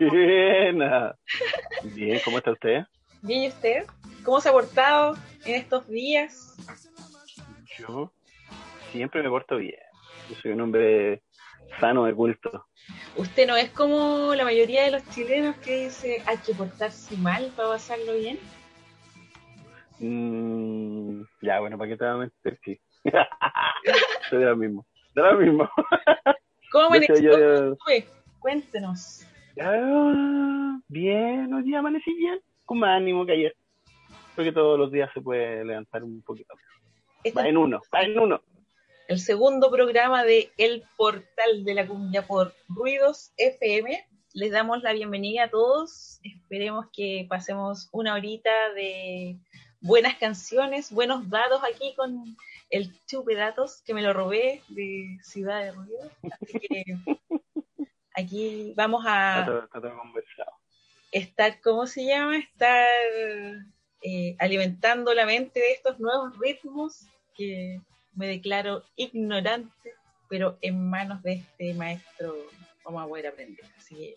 Buena. Bien, ¿cómo está usted? Bien, ¿y usted? ¿Cómo se ha portado en estos días? Yo siempre me porto bien. Yo soy un hombre sano de culto. ¿Usted no es como la mayoría de los chilenos que dice hay que portarse mal para pasarlo bien? Mm, ya, bueno, ¿para qué te voy a mentir? Sí. soy de lo mismo. De lo mismo. ¿Cómo amaneció? yo- ¿Cómo fue? Cuéntenos. Ah, bien, hoy día amanecí bien, con más ánimo que ayer. Porque todos los días se puede levantar un poquito. Este Va en uno, va en uno. el segundo programa de El Portal de la Cumbia por Ruidos FM. Les damos la bienvenida a todos. Esperemos que pasemos una horita de buenas canciones, buenos datos aquí con el Chupe Datos, que me lo robé de Ciudad de Ruido. Así que aquí vamos Está a todo, está todo conversado. estar, ¿cómo se llama? Estar eh, alimentando la mente de estos nuevos ritmos que me declaro ignorante, pero en manos de este maestro vamos a poder aprender. Así que,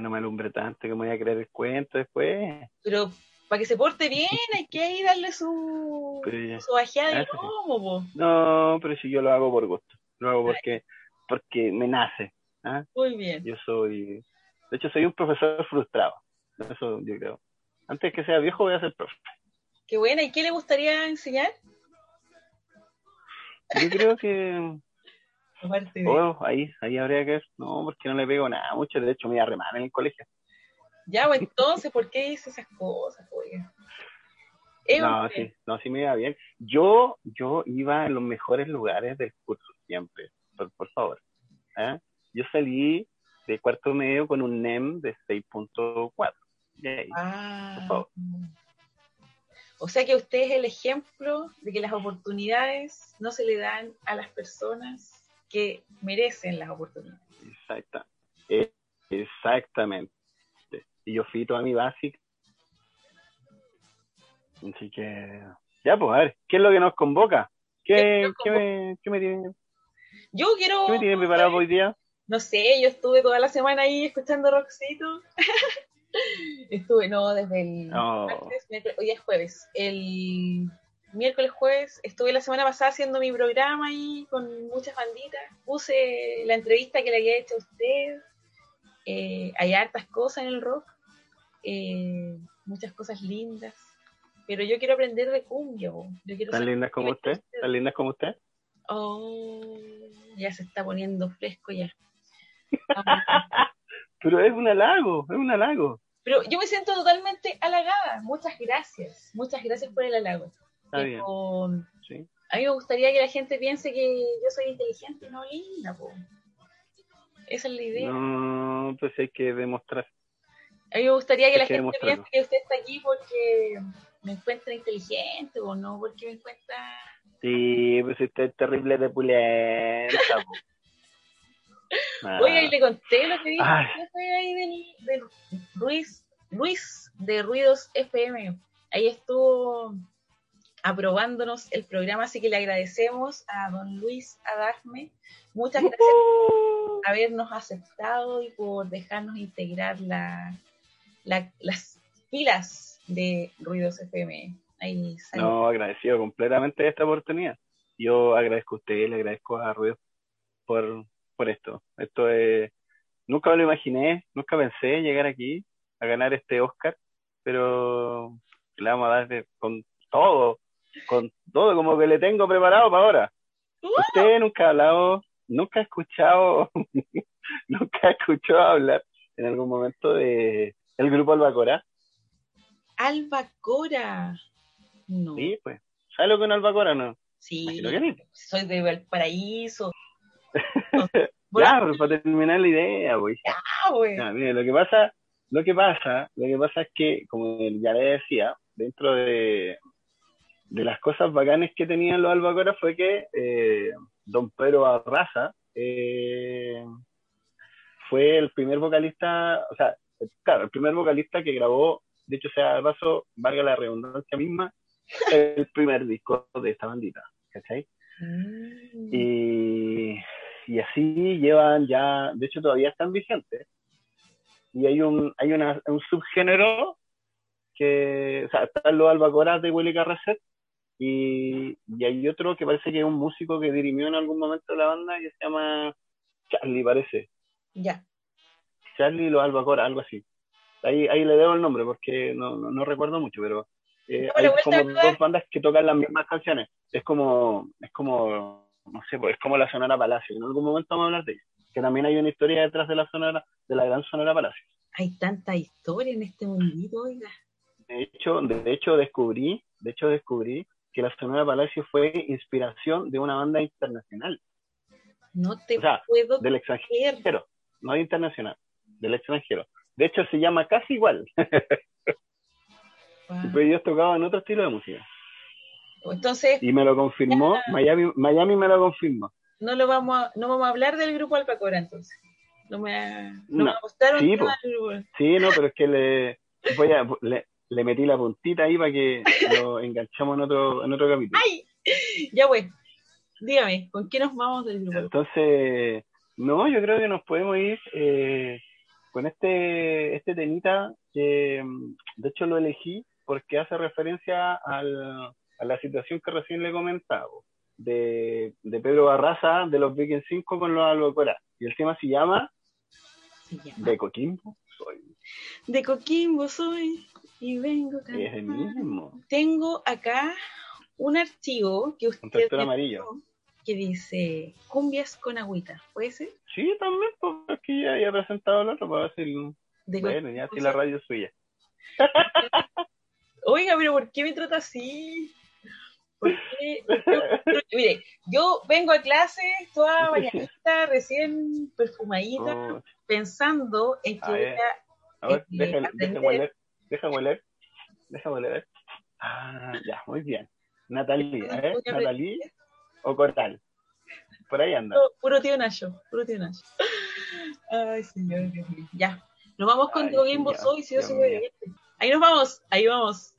no me alumbre tanto que me voy a creer el cuento después. pero para que se porte bien hay que ahí darle su, ya- su bajeada de lomo. No, pero si yo lo hago por gusto. Lo hago porque, porque me nace. ¿Ah? Muy bien. Yo soy, de hecho, soy un profesor frustrado. Eso yo creo. Antes que sea viejo voy a ser profe. Qué buena. ¿Y qué le gustaría enseñar? Yo creo que Oh, ahí, ahí habría que ver. No, porque no le pego nada mucho. De hecho, me iba a remar en el colegio. Ya, pues entonces, ¿por qué dice esas cosas? oiga? Es No, sí, no, sí me iba bien. Yo, yo iba en los mejores lugares del curso siempre, por, por favor. ¿eh? Yo salí de cuarto medio con un NEM de 6.4. Yay. Ah. O sea que usted es el ejemplo de que las oportunidades no se le dan a las personas que merecen las oportunidades. Exacta. Eh, exactamente. Y yo fui toda mi básica. Así que, ya, pues, a ver, ¿qué es lo que nos convoca? ¿Qué ¿Qué, nos qué, me, qué me tienen, Yo quiero, qué me tienen preparado hoy día? No sé, yo estuve toda la semana ahí escuchando Roxito. estuve, no, desde el martes, miércoles, hoy es jueves. El miércoles, jueves, estuve la semana pasada haciendo mi programa ahí con muchas banditas. Puse la entrevista que le había hecho a usted. Eh, hay hartas cosas en el rock, eh, muchas cosas lindas. Pero yo quiero aprender de cumbia. bo. Yo quiero ¿Tan lindas como usted? ¿Tan lindas como usted? Oh, ya se está poniendo fresco ya. Pero es un halago, es un halago. Pero yo me siento totalmente halagada. Muchas gracias. Muchas gracias por el halago. Está bien, sí. a mí me gustaría que la gente piense que yo soy inteligente y no linda. po. Esa es la idea. No, pues hay que demostrar. A mí me gustaría que Hay la que gente piense que usted está aquí porque me encuentra inteligente o no porque me encuentra... Sí, pues usted es terrible de pulenta. Ah, Oiga, y le conté lo que dijo jefe ahí del, del Luis, Luis de Ruidos FM. Ahí estuvo aprobándonos el programa, así que le agradecemos a don Luis Adarme. Muchas gracias Uh, por habernos aceptado y por dejarnos integrar la, la- las filas de Ruidos FM. Ahí. No, agradecido completamente de esta oportunidad. Yo agradezco a usted, le agradezco a Ruido por, por esto. Esto es, nunca me lo imaginé, nunca pensé llegar aquí a ganar este Oscar, pero le vamos a dar con todo, con todo como que le tengo preparado para ahora. Usted nunca ha hablado, nunca ha escuchado, nunca ha escuchado hablar en algún momento de el grupo Albacora. Albacora. No. Sí, pues. ¿Sabe lo que es Albacora no? Sí, Imagino que sí. soy de Valparaíso. Ya, pero para terminar la idea, pues. ah, güey. Ya, mire, lo que pasa, lo que pasa, lo que pasa es que, como ya le decía, dentro de, de las cosas bacanes que tenían los albacoras fue que eh, don Pedro Arraza eh, fue el primer vocalista, o sea, claro, el primer vocalista que grabó, de hecho sea de paso, valga la redundancia misma, el primer disco de esta bandita, ¿cachai? Mm. Y, y así llevan ya, de hecho todavía están vigentes, y hay un, hay una, un subgénero que, o sea, están los albacoras de Willy Carracet y, y hay otro que parece que es un músico que dirimió en algún momento la banda que se llama Charlie, parece. Ya. Charlie y los albacoras, algo así. Ahí, ahí le debo el nombre porque no, no, no recuerdo mucho, pero eh, hay como dos bandas que tocan las mismas canciones. Es como, es como, no sé, pues es como la Sonora Palacio. En algún momento vamos a hablar de ella. Que también hay una historia detrás de la Sonora, de la gran Sonora Palacio. Hay tanta historia en este mundito, oiga. De hecho, de hecho descubrí, de hecho descubrí que la Sonora Palacio fue inspiración de una banda internacional. No te O sea, puedo del extranjero, no de internacional, del extranjero. De hecho, se llama casi igual. Wow. Pero ellos tocaban otro estilo de música. Entonces, Y me lo confirmó, Miami, Miami me lo confirmó. no lo vamos a, no vamos a hablar del grupo Alpacora entonces. No me, no No. me gustaron Sí, nada del grupo. Sí, no, pero es que le, voy a, le, le metí la puntita ahí para que lo enganchamos en otro, en otro capítulo. ¡Ay! Ya pues, dígame, ¿con qué nos vamos del grupo? Entonces, no, yo creo que nos podemos ir eh, con este, este temita que mm, de hecho lo elegí porque hace referencia al, a la situación que recién le comentaba de, de Pedro Barraza de los Vikings 5 con los Albacoras. Y el tema se llama Se llama De Coquimbo Soy. De Coquimbo soy y vengo Es el mismo. Tengo acá un archivo que Un usted me amarillo. que dice cumbias con agüita, ¿puede ser? Sí, también, porque aquí ya había presentado el otro para De bueno, ya si la radio es suya. Oiga, pero ¿por qué me trata así? ¿Por qué? Mire, yo vengo a clase toda bañadita, recién perfumadita, Oh, pensando en que A ver. a ver, eh, hueler, deja hueler, deja hueler. Ah, ya, muy bien. Natalie, a Natalie o Coral. Por ahí anda. Puro, puro tío Nacho, puro tío Nacho. Ay, señor, Dios mío. Ya, nos vamos con Ay, Coquimbo señor, Soy, si yo soy. Ahí nos vamos, ahí vamos.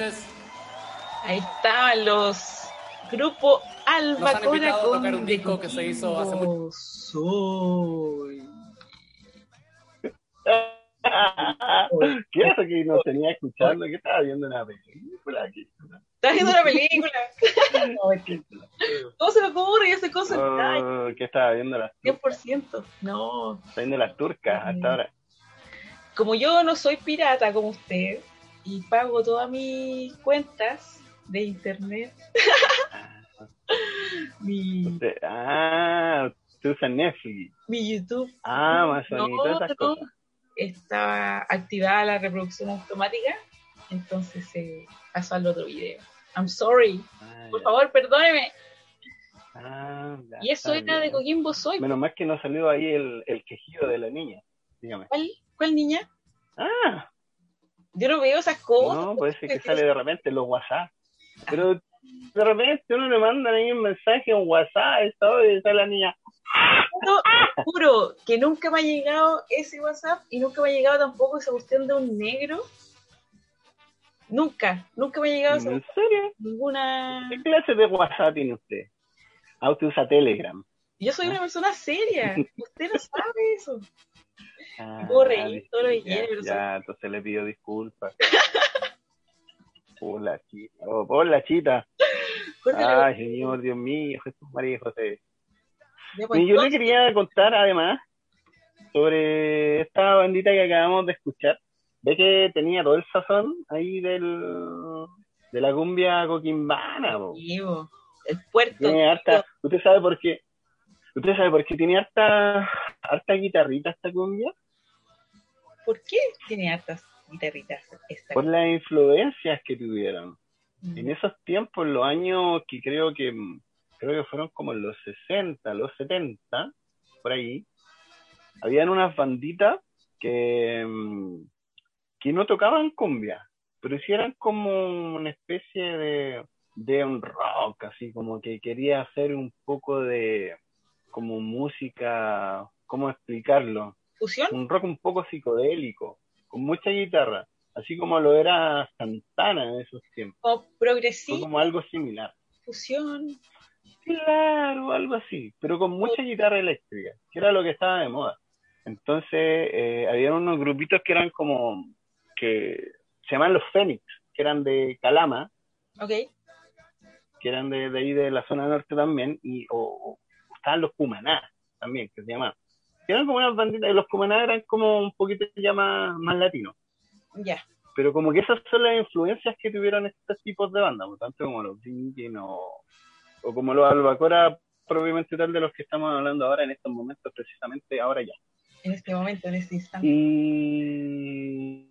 Noches. Ahí estaban los Grupo Alba Nos han invitado a tocar un disco que se hizo hace mucho- Soy. ¿Qué es eso que no tenía escuchando? ¿Qué estaba viendo una película? ¿Qué- Estás viendo una película. ¿Cómo se me ocurre? Estoy concentrada. Oh, ¿Qué estaba viendo? Las, 100%. No. estaba viendo las turcas hasta ahora. Como yo no soy pirata como usted y pago todas mis cuentas de internet, mi, Usted- ah, usted usa Netflix. mi YouTube Amazon No, y todas esas no. cosas. estaba activada la reproducción automática, entonces se pasó al otro video. I'm sorry. Ah, Por ya. favor, perdóneme. Ah, ya, Y eso era de bien. Coquimbo Soy. Menos mal que no salió ahí el, el quejido de la niña. Dígame. ¿Cuál, ¿Cuál niña? Ah, Yo no veo esas cosas. no, puede ser que sale de repente en los WhatsApp. Pero de repente uno le manda ahí un mensaje en WhatsApp y está la niña. Juro, juro que nunca me ha llegado ese WhatsApp y nunca me ha llegado tampoco esa cuestión de un negro. Nunca, nunca me ha llegado esa ¿En serio? ninguna. ¿Qué clase de WhatsApp tiene usted? Ah, usted usa Telegram. Yo soy una persona seria. Usted no sabe eso. Puedo reír todo lo que ya, entonces le pido disculpas. Por la chita. Oh, por la chita. Ay, señor, Dios mío, Jesús María y José. pues, Y yo le quería contar además sobre esta bandita que acabamos de escuchar. Ve que tenía todo el sazón ahí del, de la cumbia coquimbana. po. el puerto. Tiene harta, ¿Usted sabe por qué? ¿Usted sabe por qué tiene harta, harta guitarrita esta cumbia? ¿Por qué tiene hartas guitarritas? Por las influencias que tuvieron. Mm. En esos tiempos, los años que creo que creo que fueron como los 60, los 70, por ahí, habían unas banditas que, mm, que no tocaban cumbia, pero sí eran como una especie de, de un rock, así como que quería hacer un poco de como música, ¿cómo explicarlo? ¿Fusión? Un rock un poco psicodélico, con mucha guitarra, así como lo era Santana en esos tiempos. ¿O Fue progresivo? como algo similar. ¿Fusión? Claro, algo así, pero con mucha guitarra eléctrica, que era lo que estaba de moda. Entonces, eh, había unos grupitos que eran como, que se llaman los Fénix, que eran de Calama, Ok. que eran de, de ahí de la zona norte también, y o, o estaban los Cumaná también, que se llamaban. Eran como unas banditas, y los Cumaná eran como un poquito ya más, más latinos. Ya. Pero como que esas son las influencias que tuvieron estos tipos de bandas, por tanto como los Vikings o, o como los Albacora propiamente tal de los que estamos hablando ahora en estos momentos, precisamente ahora ya. En este momento, en este instante. Y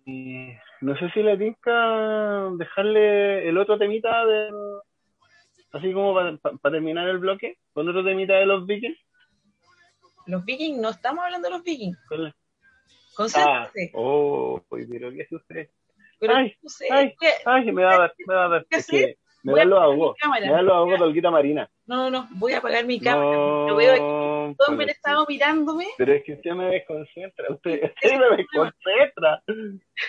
no sé si le tinca dejarle el otro temita de así como para terminar el bloque, con otro temita de los Vikings. Los vikings, no estamos hablando de los vikings. Con la- Ah, Concéntrate. oh, pero qué sucede. pero ay, no sé, ay, que- Ay, me va a dar, me va a dar. ¿Qué Es que me Voy a da los ahogos. Me da los ahogos de Olguita Marina. No, no, no. Voy a apagar mi cámara. No, Lo veo aquí. Todo por el el- estado mirándome. Pero es que usted me desconcentra. Usted, usted me desconcentra.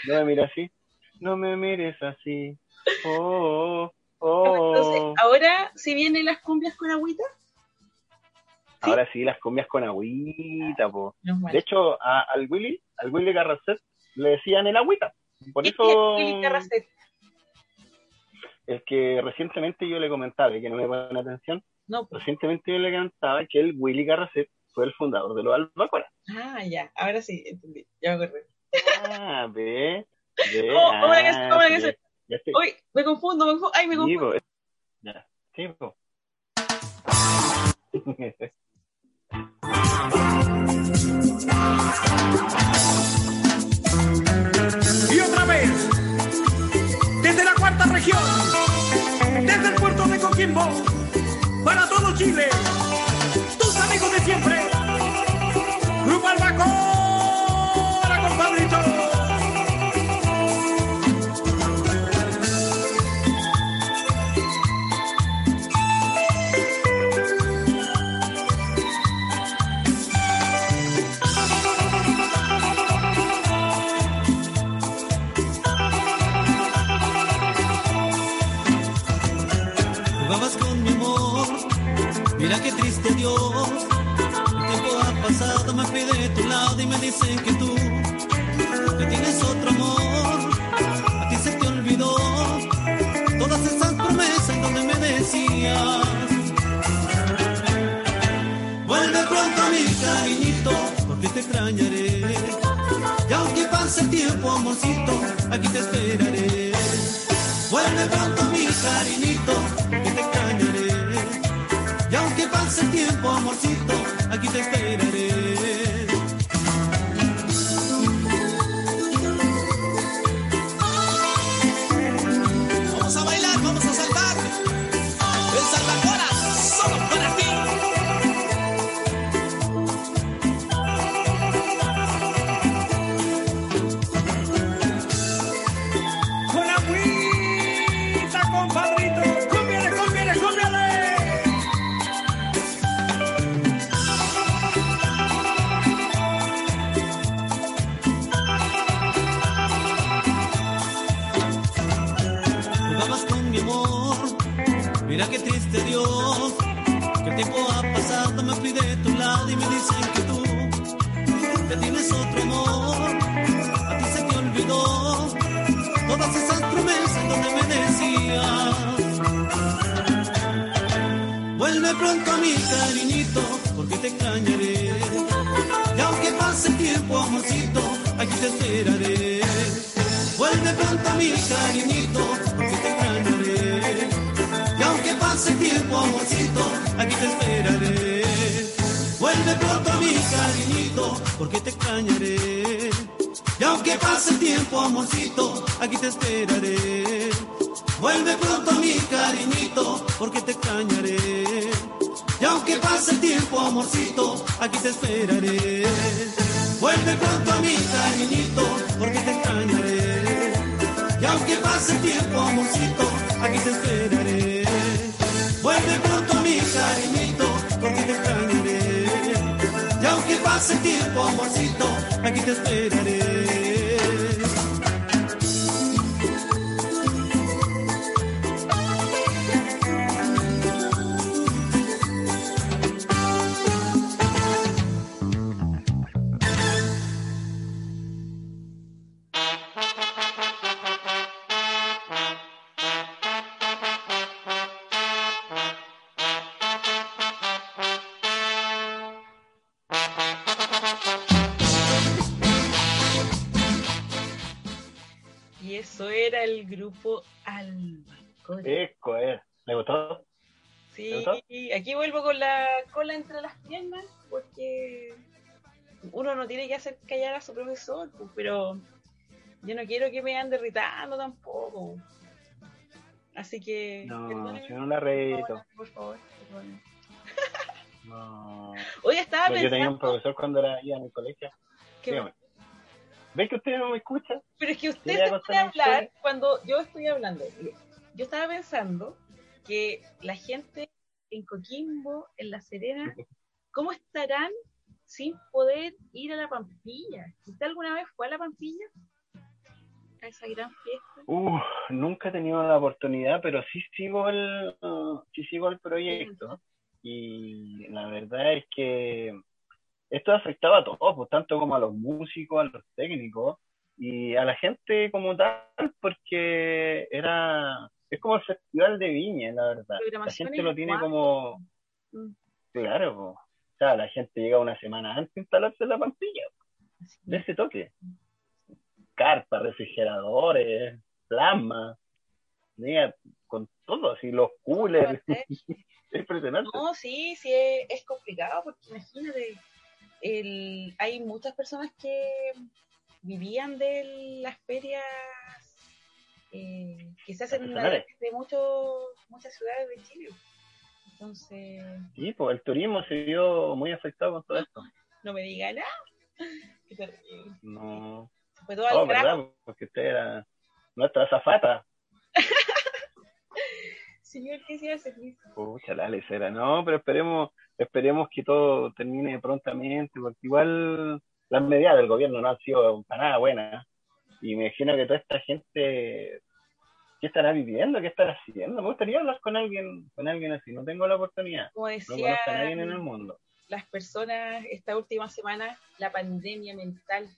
No me mira así. No me mires así. Oh, oh, Entonces, oh. ahora, si vienen las cumbias con agüita, Ahora sí, las cumbias con agüita, po. mal. De hecho, a- al Willy, al Willy Garracet, le decían el agüita. Por ¿Qué eso, es Willy el que recientemente yo le comentaba, y que no me ponen atención, No, pues. recientemente yo le comentaba que el Willy Garracet fue el fundador de los Albacora. Ah, ya. Ahora sí, entendí. Ya me acordé. Ah, ve. ve Oh, ¿cómo era que se- ah, que sí, se- ya estoy- Uy, me confundo, me confundo. Ay, me Sí, confundo. po. Ya, sí, po. Y otra vez, desde la cuarta región, desde el puerto de Coquimbo, para todo Chile, Dios. El tiempo ha pasado, me fui de tu lado y me dicen que tú, que tienes otro amor. A ti se te olvidó todas esas promesas donde me decías. Vuelve pronto mi cariñito, porque te extrañaré. Y aunque pase el tiempo, amorcito, aquí te esperaré. Vuelve pronto mi cariñito, el tiempo, amorcito, aquí te esperaré. Vuelve pronto a mi cariñito, porque te extrañaré. Y aunque pase el tiempo, amorcito, aquí te esperaré. Vuelve pronto a mi cariñito, porque te extrañaré. Y aunque pase el tiempo, amorcito, aquí te esperaré. Vuelve pronto a mi cariñito, porque te extrañaré. Y aunque pase el tiempo, amorcito, aquí te esperaré. Vuelve pronto mi cariñito, porque te extrañaré. Y aunque pase el tiempo, amorcito, aquí te esperaré. Vuelve pronto mi cariñito, porque te extrañaré. Y aunque pase el tiempo, amorcito, aquí te esperaré. Vuelve pronto mi cariñito, porque te extrañaré. Y aunque pase el tiempo, amorcito, aquí te esperaré. Grupo Alba. Eco, eh. ¿Le gustó? Sí, aquí vuelvo con la cola entre las piernas porque uno no tiene que hacer callar a su profesor, pues, pero yo no quiero que me ande irritando tampoco. Así que... No, si no la reto. Por favor, perdónenme. No. Hoy estaba Yo tenía un pensando... profesor cuando era iba en el colegio. que- ¿Ves que usted no me escucha? Pero es que usted se una hablar historia. cuando yo estoy hablando. Yo estaba pensando que la gente en Coquimbo, en La Serena, ¿cómo estarán sin poder ir a la Pampilla? ¿Usted alguna vez fue a la Pampilla? A esa gran fiesta. Uh, nunca he tenido la oportunidad, pero sí sigo el, uh, sí sigo el proyecto. Y la verdad es que esto afectaba a todos, pues, tanto como a los músicos, a los técnicos y a la gente como tal, porque era, es como el festival de Viña, la verdad. La gente lo tiene como, Mm, claro, po. o sea, la gente llega una semana antes a instalarse en la pampilla, así. de ese toque. Carpas, refrigeradores, plasma, mira, con todo, así los coolers, es impresionante. No, sí, sí, es, es complicado porque imagínate, el, hay muchas personas que vivían de las ferias eh, que se hacen de muchos muchas ciudades de Chile. Entonces, Sí, pues el turismo se vio muy afectado con todo esto. no me diga nada. No, Se fue todo al no, carajo. ¿verdad? Porque usted era nuestra zafata. Señor, ¿qué se hace? Pucha, la lecera. No, pero esperemos, esperemos que todo termine prontamente, porque igual las medidas del gobierno no han sido para nada buenas. Y me imagino que toda esta gente ¿Qué estará viviendo? ¿Qué estará haciendo? Me gustaría hablar con alguien, con alguien así. No tengo la oportunidad. Como No decía conozco a nadie en el mundo. las personas esta última semana, la pandemia mental,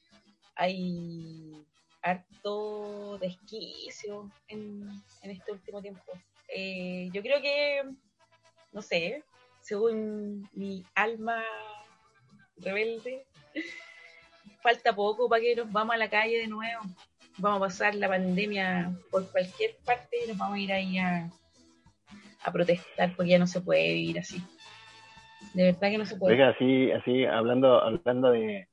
hay harto desquicio en, en este último tiempo. Eh, yo creo que, no sé, según mi alma rebelde, falta poco para que nos vamos a la calle de nuevo. Vamos a pasar la pandemia por cualquier parte y nos vamos a ir ahí a, a protestar porque ya no se puede vivir así. De verdad que no se puede. Oiga, así, así, hablando, hablando de,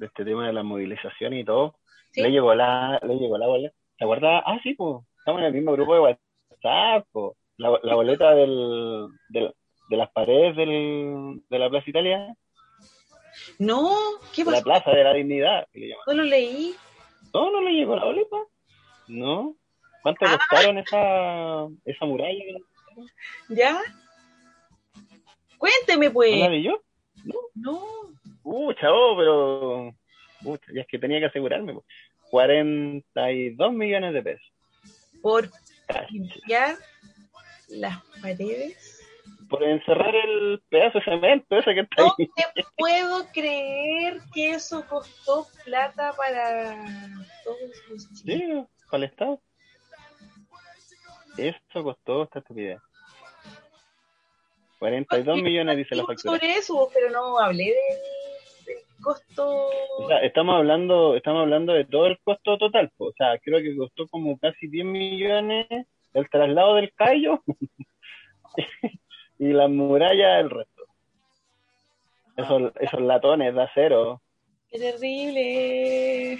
este tema de la movilización y todo, Sí. le llegó la, le llegó la boleta. ¿Te acuerdas? Ah, sí, pues, estamos en el mismo grupo de WhatsApp, po. La, la boleta del, del- de las paredes del, de la Plaza Italia, No, ¿qué de la pasó? Plaza de la Dignidad, que le. No lo leí. No, no le llegó la boleta. No. ¿Cuánto Ah. costaron esa, esa muralla? ¿Ya? Cuénteme, ¿No pues. la vi yo? No. Uh, chavo, pero. Pucha, ya es que tenía que asegurarme. po. 42 millones de pesos. Por Casi. Las paredes. Por encerrar el pedazo de cemento ese que está No ahí. te puedo creer que eso costó plata para todos los chicos. Sí, para el Estado. Esto costó esta estupidez. 42 millones dice la factura. Sobre eso, pero no hablé del, del costo. O sea, estamos hablando, estamos hablando de todo el costo total. po. O sea, creo que costó como casi 10 millones el traslado del callo y la muralla el resto. Esos, esos latones de acero, ¡Qué terrible!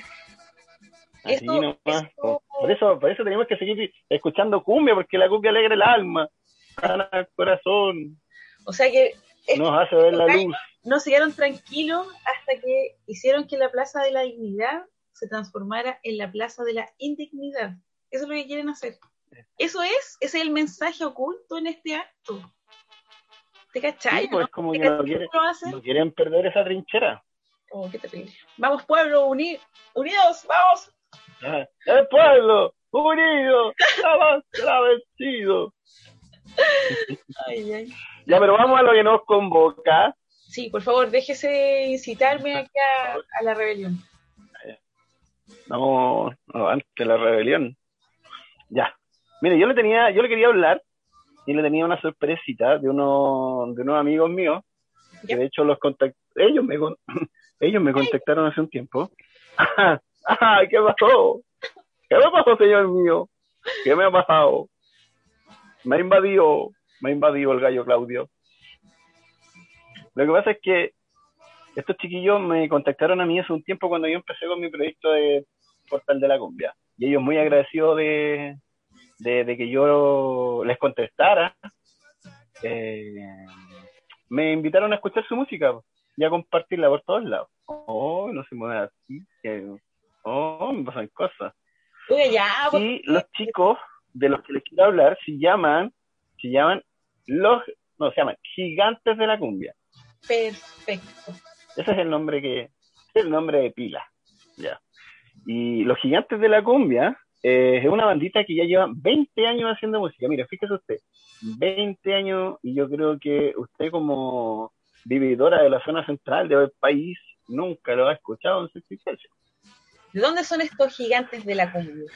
así Esto- nomás. esto-. Por eso, por eso tenemos que seguir escuchando cumbia, porque la cumbia alegra el alma, sana el corazón, O sea que nos hace ver la luz. no se quedaron tranquilos hasta que hicieron que la Plaza de la Dignidad se transformara en la Plaza de la Indignidad. Eso es lo que quieren hacer. Eso es, ese es el mensaje oculto en este acto. ¿Te cachai? Sí, pues no? como ¿Te que no cachai quieren, no perder esa trinchera. Oh, qué terrible. Vamos, pueblo, uni- unidos, vamos. Ah, El pueblo unido, será vencido. Ay, ay. Ya, pero vamos a lo que nos convoca. Sí, por favor, déjese incitarme aquí a, a la rebelión. No, no, ante la rebelión. Ya. Mire, yo le tenía, yo le quería hablar y le tenía una sorpresita de uno, de unos amigos míos, que de hecho los contact, ellos me ellos me contactaron hace un tiempo. Ajá, ¿qué pasó? ¿Qué me pasó, señor mío? ¿Qué me ha pasado? Me ha invadido, me ha invadido el gallo Claudio. Lo que pasa es que estos chiquillos me contactaron a mí hace un tiempo cuando yo empecé con mi proyecto de Portal de la Cumbia. Y ellos muy agradecidos de, de, de que yo les contestara. eh, me invitaron a escuchar su música y a compartirla por todos lados. Oh, no se mueve así. oh, me pasan cosas. Ya, pues, Y los chicos de los que les quiero hablar se llaman, se llaman los, no, se llaman Gigantes de la Cumbia. perfecto. Ese es el nombre que, es el nombre de pila. Ya. Y los Gigantes de la Cumbia eh, es una bandita que ya lleva 20 años haciendo música. Mire, fíjese usted, 20 años y yo creo que usted como vividora de la zona central del país nunca lo ha escuchado en su existencia. ¿De dónde son estos gigantes de la cumbia?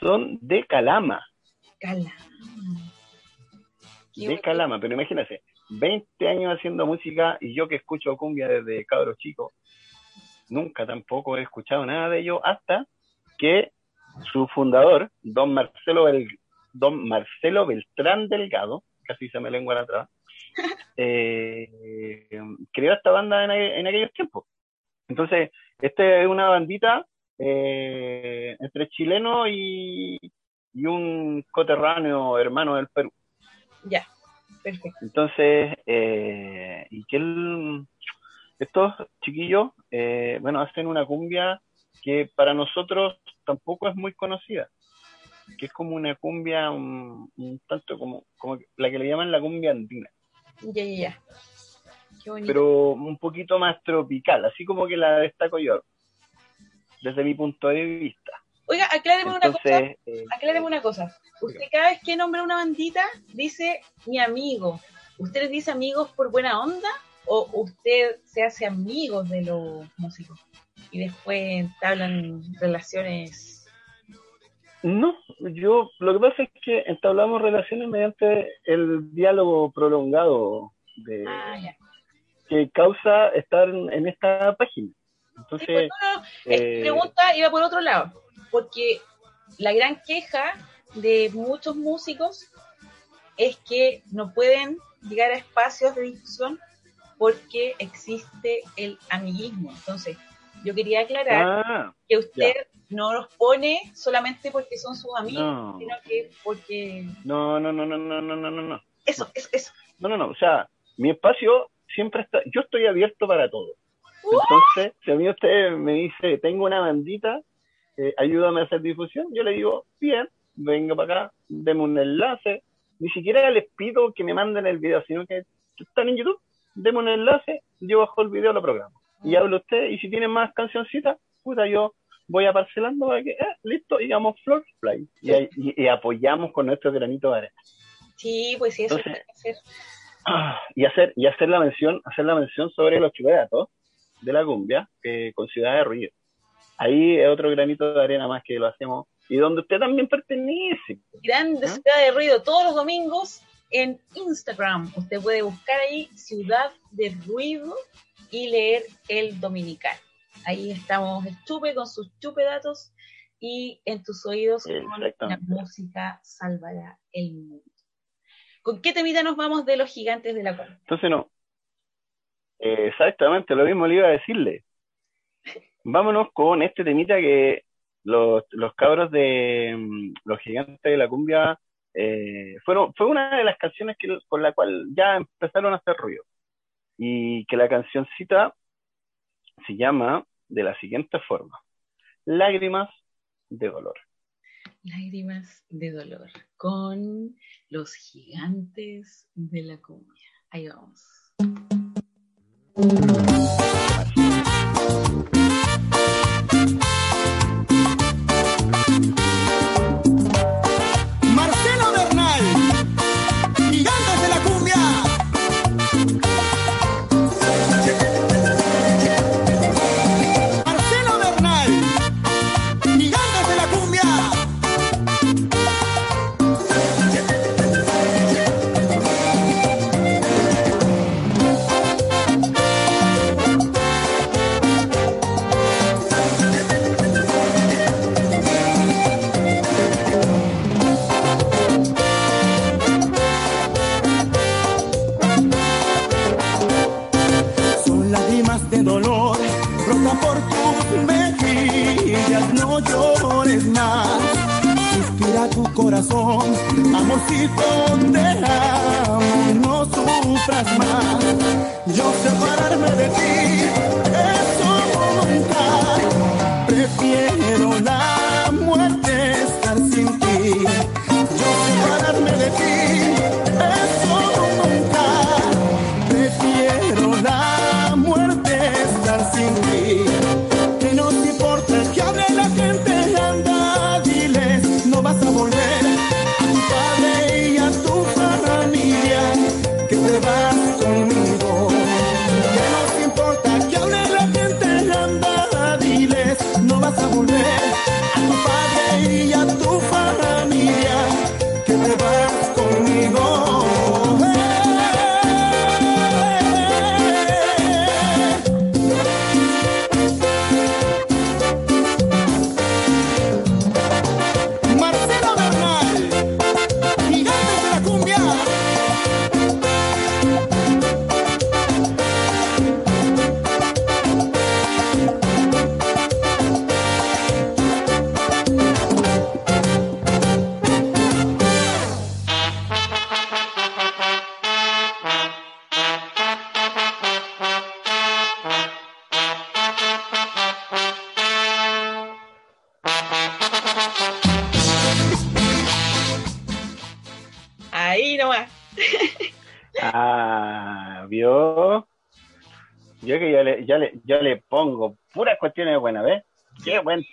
Son de Calama. Cala. Qué de. Calama, pero imagínense, 20 años haciendo música y yo que escucho cumbia desde cabro chico, nunca tampoco he escuchado nada de ello hasta que su fundador, don Marcelo, Bel- don Marcelo Beltrán Delgado, casi se me lengua la traba, eh, creó esta banda en, en aquellos tiempos. Entonces, esta es una bandita eh, entre chileno y, y un coterráneo hermano del Perú. Ya, perfecto. Entonces, eh, y que el- estos chiquillos, eh, bueno, hacen una cumbia que para nosotros tampoco es muy conocida, que es como una cumbia un, un tanto como, como la que le llaman la cumbia andina, Ya, ya, ya. Qué bonito. pero un poquito más tropical, así como que la destaco yo, desde mi punto de vista. Oiga, acláreme una cosa. Eh, Acláreme una cosa. Usted cada vez que nombra una bandita dice mi amigo. ¿Usted les dice amigos por buena onda o usted se hace amigos de los músicos y después entablan relaciones? No, yo lo que pasa es que entablamos relaciones mediante el diálogo prolongado de, Ah, ya. que causa estar en, esta página. Sí, Entonces, pues, no, no, eh, eh, pregunta iba por otro lado, porque la gran queja de muchos músicos es que no pueden llegar a espacios de difusión porque existe el amiguismo. Entonces, yo quería aclarar ah, que usted no los pone solamente porque son sus amigos, sino que porque... No, no, no, no, no, no, no, no. no Eso, eso, eso. No, no, no, o sea, mi espacio siempre está, yo estoy abierto para todo. Entonces, si a mí usted me dice, tengo una bandita, eh, ayúdame a hacer difusión, yo le digo, bien, venga para acá, deme un enlace. Ni siquiera les pido que me manden el video, sino que están en YouTube, deme un enlace, yo bajo el video, lo programo. Y habla usted, y si tienen más cancioncitas, puta, yo voy a parcelando para que, eh, listo, digamos, Floor Fly. Y, y- y apoyamos con nuestro granito de arena. Sí, pues sí, eso Entonces-. Ah, y hacer y hacer la mención hacer la mención sobre los chupedatos de la cumbia eh, con Ciudad de Ruido ahí es otro granito de arena más que lo hacemos y donde usted también pertenece Grande ¿Ah? Ciudad de Ruido todos los domingos en Instagram. Usted puede buscar ahí Ciudad de Ruido y leer el dominical. Ahí estamos el chupe con sus chupe datos y en tus oídos con la música salvará el mundo. ¿Con qué temita nos vamos de los gigantes de la cumbia? entonces no Eh, exactamente lo mismo le iba a decirle vámonos con este temita que los, los cabros de mm, los gigantes de la cumbia eh, fueron fue una de las canciones que, con la cual ya empezaron a hacer ruido y que la cancioncita se llama de la siguiente forma lágrimas de dolor Lágrimas de dolor con los gigantes de la cumbia. Ahí vamos.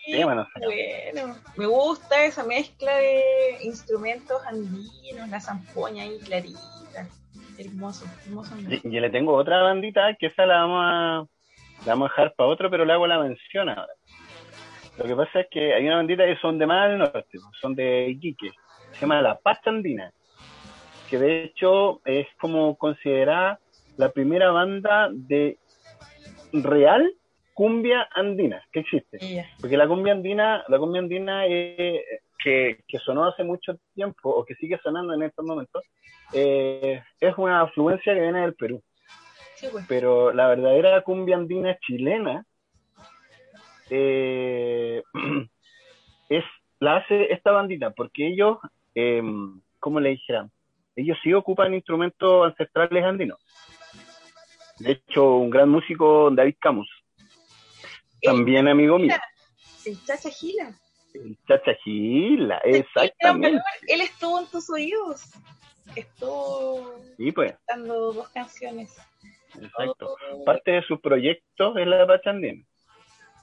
Tema. Bueno, me gusta esa mezcla de instrumentos andinos, la zampoña ahí clarita. Hermoso, hermoso. Y, y le tengo otra bandita que esa la vamos a, la vamos a dejar para otro, pero le hago la mención ahora. Lo que pasa es que hay una bandita que son de más del norte, son de Iquique, se llama La Pacha Andina, que de hecho es como considerada la primera banda de real cumbia andina que existe. Porque la cumbia andina, la cumbia andina eh, que, que sonó hace mucho tiempo o que sigue sonando en estos momentos, eh, es una afluencia que viene del Perú. Sí, pues. Pero la verdadera cumbia andina chilena eh, es la hace esta bandita, porque ellos, eh, ¿cómo le dijeran? Ellos sí ocupan instrumentos ancestrales andinos. De hecho, un gran músico, David Camus, también amigo mío. El Chacha Gila. El Chacha Gila, exactamente. Él estuvo en tus oídos. Estuvo Sí, pues, cantando dos canciones. exacto. Oh, Parte de su proyecto es la Pachandina.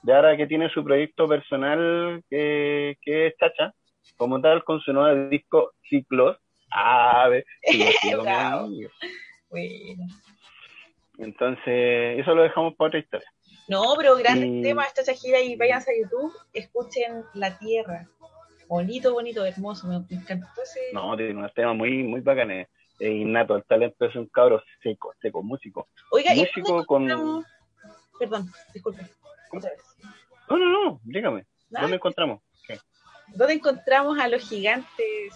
De ahora que tiene su proyecto personal, que, que es Chacha, como tal, con su nuevo disco Ciclos. Ah, ve, sí, sí, lo Bravo. mío. Bueno. Entonces, eso lo dejamos para otra historia. No, pero Y- temas, Chacha Gila, y váyanse a YouTube, escuchen La Tierra. Bonito, bonito, hermoso. Me, encantó ese. No, tiene unos temas muy, muy bacanes. Es innato, el talento es un cabro seco, seco, músico. Oiga, ¿y músico con- encontramos- Perdón, disculpe. Otra vez. No, no, no, dígame, ¿dónde encontramos? ¿Dónde encontramos a los gigantes?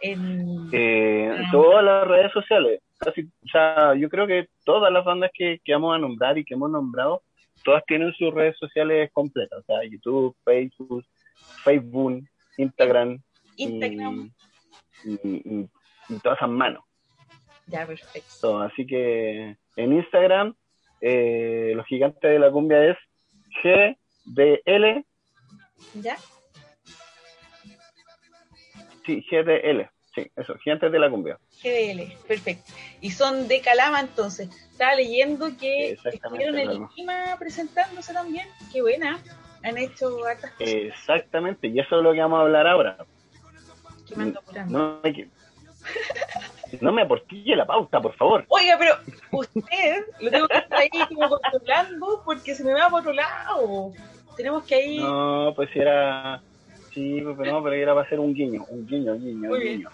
En... Eh, en todas las redes sociales. Casi, o sea, yo creo que todas las bandas que, que vamos a nombrar y que hemos nombrado, todas tienen sus redes sociales completas. O sea, YouTube, Facebook, Facebook, Instagram Instagram. y, y- y- y todas esas manos. Ya, perfecto. So, así que en Instagram, eh, los gigantes de la cumbia es GDL, ¿Ya? sí, GDL, sí, eso, gigantes de la cumbia. GDL, perfecto. Y son de Calama entonces. Estaba leyendo que estuvieron en Calama. Lima presentándose también. Qué buena. Han hecho hartas cosas Exactamente, y eso es lo que vamos a hablar ahora. que me ando. No me, que- no me aportille la pauta, por favor. Oiga, pero usted lo tengo que estar ahí como controlando porque se me va por otro lado. Tenemos que ahí. No, pues si era. Sí, pues, pero no, pero era para hacer un guiño, un guiño, guiño, Muy un bien.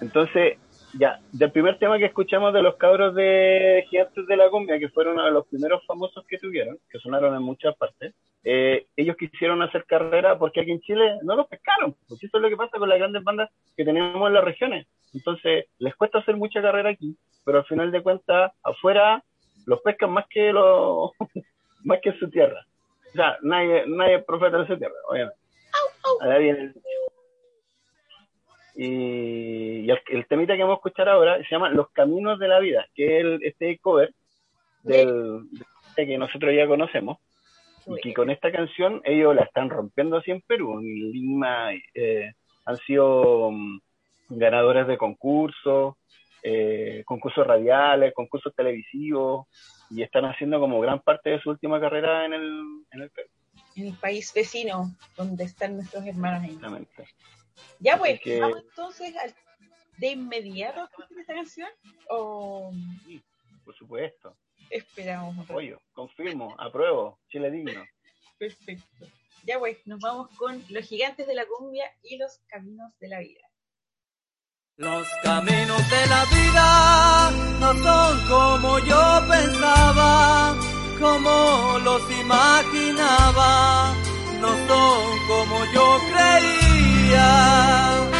Entonces, ya, del primer tema que escuchamos de los cabros de Gigantes de la Cumbia, que fueron uno de los primeros famosos que tuvieron, que sonaron en muchas partes, eh, ellos quisieron hacer carrera porque aquí en Chile no los pescaron. Pues eso es lo que pasa con las grandes bandas que tenemos en las regiones. Entonces, les cuesta hacer mucha carrera aquí, pero al final de cuentas, afuera los pescan más que los más que en su tierra. O sea, nadie, nadie es profeta en su tierra, obviamente. Ahora viene el- Y, y el, el temita que vamos a escuchar ahora se llama Los Caminos de la Vida, que es el, este cover del, de que nosotros ya conocemos. Y que con esta canción ellos la están rompiendo así en Perú. En Lima eh, han sido mm, ganadores de concursos, eh, concursos radiales, concursos televisivos, y están haciendo como gran parte de su última carrera en el, en el Perú. En el país vecino, donde están nuestros hermanos ahí. Exactamente. Ya pues, que- vamos entonces al- de inmediato a esta canción. O Sí, por supuesto. esperamos? Apoyo, confirmo, apruebo, Chile digno. Perfecto. Ya pues, nos vamos con los gigantes de la cumbia y los caminos de la vida. Los caminos de la vida no son como yo pensaba, como los imaginaba, no son como yo creía. Y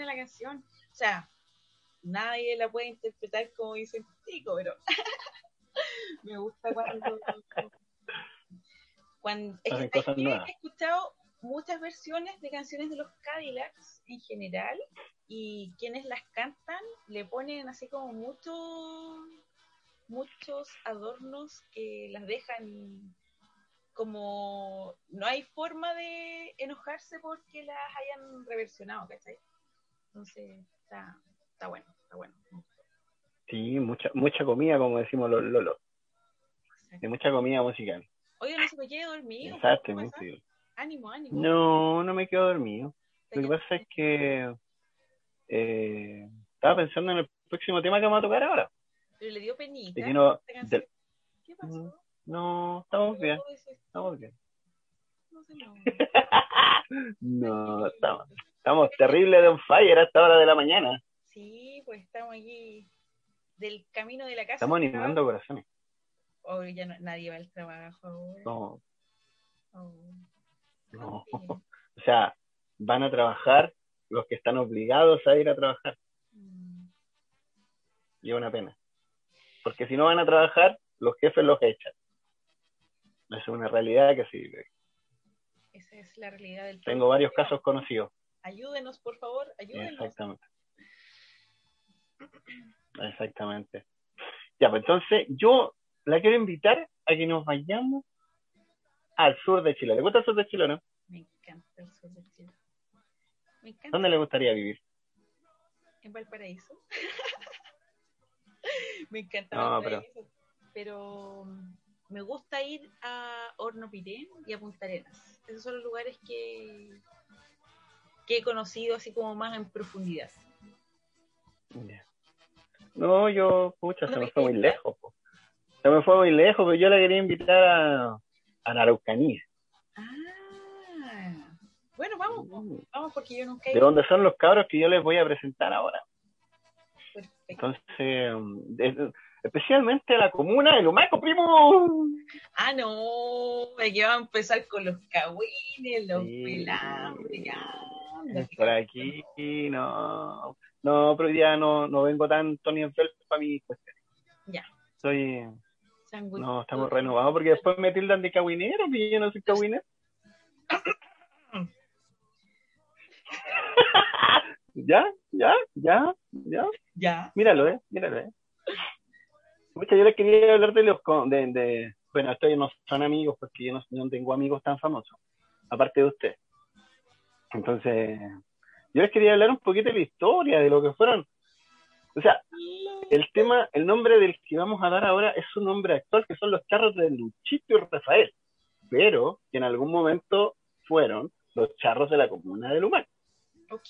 buena la canción. O sea, nadie la puede interpretar como dice el chico, pero me gusta cuando. cuando es que, cosas he escuchado muchas versiones de canciones de los Cadillacs en general y quienes las cantan le ponen así como muchos muchos adornos que las dejan como no hay forma de enojarse porque las hayan reversionado, ¿cachai? Entonces, está, está bueno, está bueno. Sí, mucha, mucha comida, como decimos los Lolo. De mucha comida musical. Oye, no se me quede dormido. Exactamente. Ánimo, ánimo. No, no me quedo dormido. Lo que pasa es que eh, estaba pensando en el próximo tema que vamos a tocar ahora. Pero le dio penita. No- de- ¿Qué pasó? no, estamos bien, ese- estamos bien. no sé, no. No, estamos, estamos terribles de on fire a esta hora de la mañana. Sí, pues estamos aquí del camino de la casa. Estamos animando corazones. Oh, ya no- nadie va al trabajo ahora. No, Oh. no. O sea, van a trabajar los que están obligados a ir a trabajar. Mm. Y es una pena. Porque si no van a trabajar, los jefes los echan. Es una realidad que sí. Esa es la realidad del Tengo varios casos conocidos. Ayúdenos, por favor, ayúdenos. Exactamente. Exactamente. Ya, pues entonces yo la quiero invitar a que nos vayamos al sur de Chile. ¿Le gusta el sur de Chile o no? Me encanta el sur de Chile. Me encanta ¿Dónde le gustaría vivir? en Valparaíso. me encanta No, Valparaíso. Pero... mm, me gusta ir a Horno Pirén y a Punta Arenas. Esos son los lugares que, que he conocido así como más en profundidad. No, yo, pucha, se me fue muy lejos. po. Se me fue muy lejos, pero yo la quería invitar a, a la Araucanía. Ah. Bueno, vamos, po. vamos porque yo nunca he de ido. donde son los cabros que yo les voy a presentar ahora. Perfecto. Entonces, de- especialmente la comuna de Lumaco, primo. Ah, no, aquí vamos a empezar con los cagüines, los Sí. pelambres, ya. Por aquí, no. No, pero día no, no vengo tanto ni enfermo para mis cuestiones. Ya. Soy, no, estamos renovados porque después me tildan de cagüinero, y yo no soy cagüinero. ya, ya, ya, ya. Ya. Míralo, eh, míralo, eh. Pucha, yo les quería hablar de los, de, de- bueno, estos no son amigos porque yo no, no tengo amigos tan famosos, aparte de usted. Entonces, yo les quería hablar un poquito de la historia, de lo que fueron. O sea, el tema, el nombre del que vamos a dar ahora es un nombre actual, que son los charros de Luchito y Rafael, pero que en algún momento fueron los charros de la comuna de Lumán. Ok.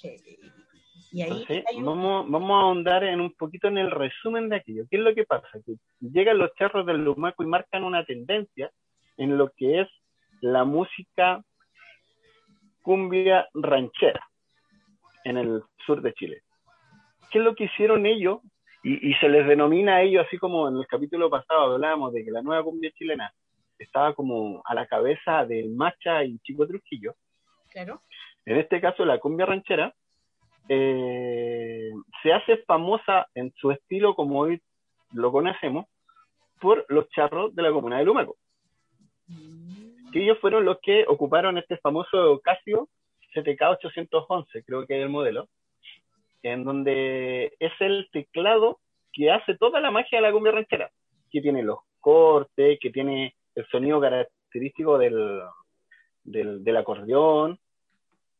Y ahí Entonces, hay un... vamos, vamos a ahondar en un poquito en el resumen de aquello. ¿Qué es lo que pasa? Que llegan los charros del Lumaco y marcan una tendencia en lo que es la música cumbia ranchera en el sur de Chile. ¿Qué es lo que hicieron ellos? Y, y se les denomina a ellos, así como en el capítulo pasado hablábamos de que la nueva cumbia chilena estaba como a la cabeza del Macha y Chico Trujillo. Claro. En este caso, la cumbia ranchera eh, se hace famosa en su estilo como hoy lo conocemos por los charros de la comuna de Lumaco. Mm, Que ellos fueron los que ocuparon este famoso Casio CTK811, creo que es el modelo, en donde es el teclado que hace toda la magia de la cumbia ranchera, que tiene los cortes, que tiene el sonido característico del, del, del acordeón,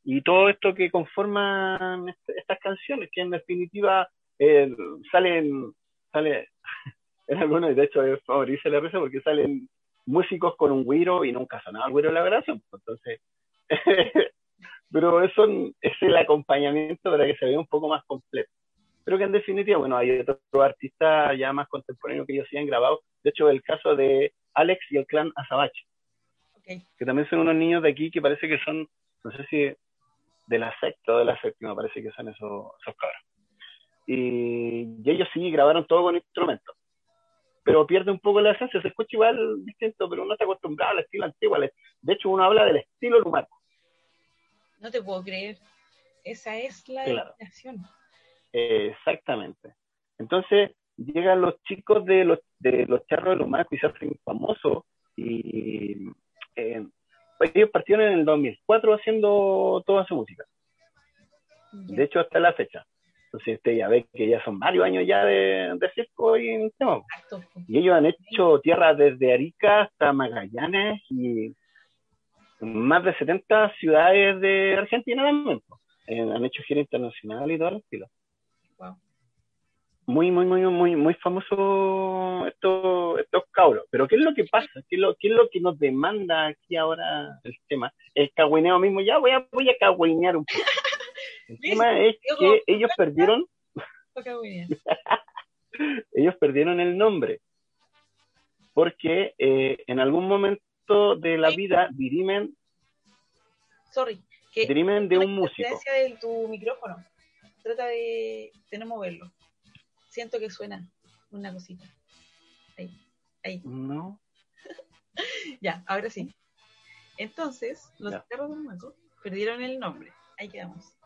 y todo esto que conforman est- estas canciones, que en definitiva eh, salen, sale, en algunos, y de hecho es favorirse la risa porque salen músicos con un güiro y nunca sonaba el güiro en la grabación, pues, entonces, pero eso es el acompañamiento para que se vea un poco más completo. Pero que en definitiva, bueno, hay otros artistas ya más contemporáneos que ellos sí han grabado, de hecho el caso de Alex y el clan Azabache que también son unos niños de aquí que parece que son, no sé si de la sexta o de la séptima, parece que son esos, esos cabros. Y, y ellos sí grabaron todo con instrumentos. Pero pierde un poco la esencia, se escucha igual distinto, pero uno está acostumbrado al estilo antiguo. al- De hecho, uno habla del estilo lumaco. No te puedo creer. Esa es la Claro. Eh, exactamente. Entonces, llegan los chicos de los, de los charros de lumaco y se hacen famosos. Y eh, ellos partieron en el 2004 haciendo toda su música. De hecho, hasta la fecha. Entonces, usted ya ve que ya son varios años ya de, de circo y en tema. Harto. Y ellos han hecho tierra desde Arica hasta Magallanes y más de 70 ciudades de Argentina también. Eh, han hecho gira internacional y todo el estilo. Wow. Muy, muy, muy, muy, muy famoso estos, estos cabros. Pero ¿qué es lo que pasa? ¿Qué es lo, qué es lo que nos demanda aquí ahora el tema? El cagüineo mismo. Ya voy a, voy a cagüinear un poco. El tema es que ellos perdieron ellos perdieron el nombre porque eh, en algún momento de la vida dirimen, Sorry. Que dirimen de un músico. interferencia de tu micrófono. Trata de, de no moverlo. Siento que suena una cosita. Ahí, ahí. No, Ya, ahora sí. Entonces, los Ya. perros del Maco perdieron el nombre. Ahí quedamos.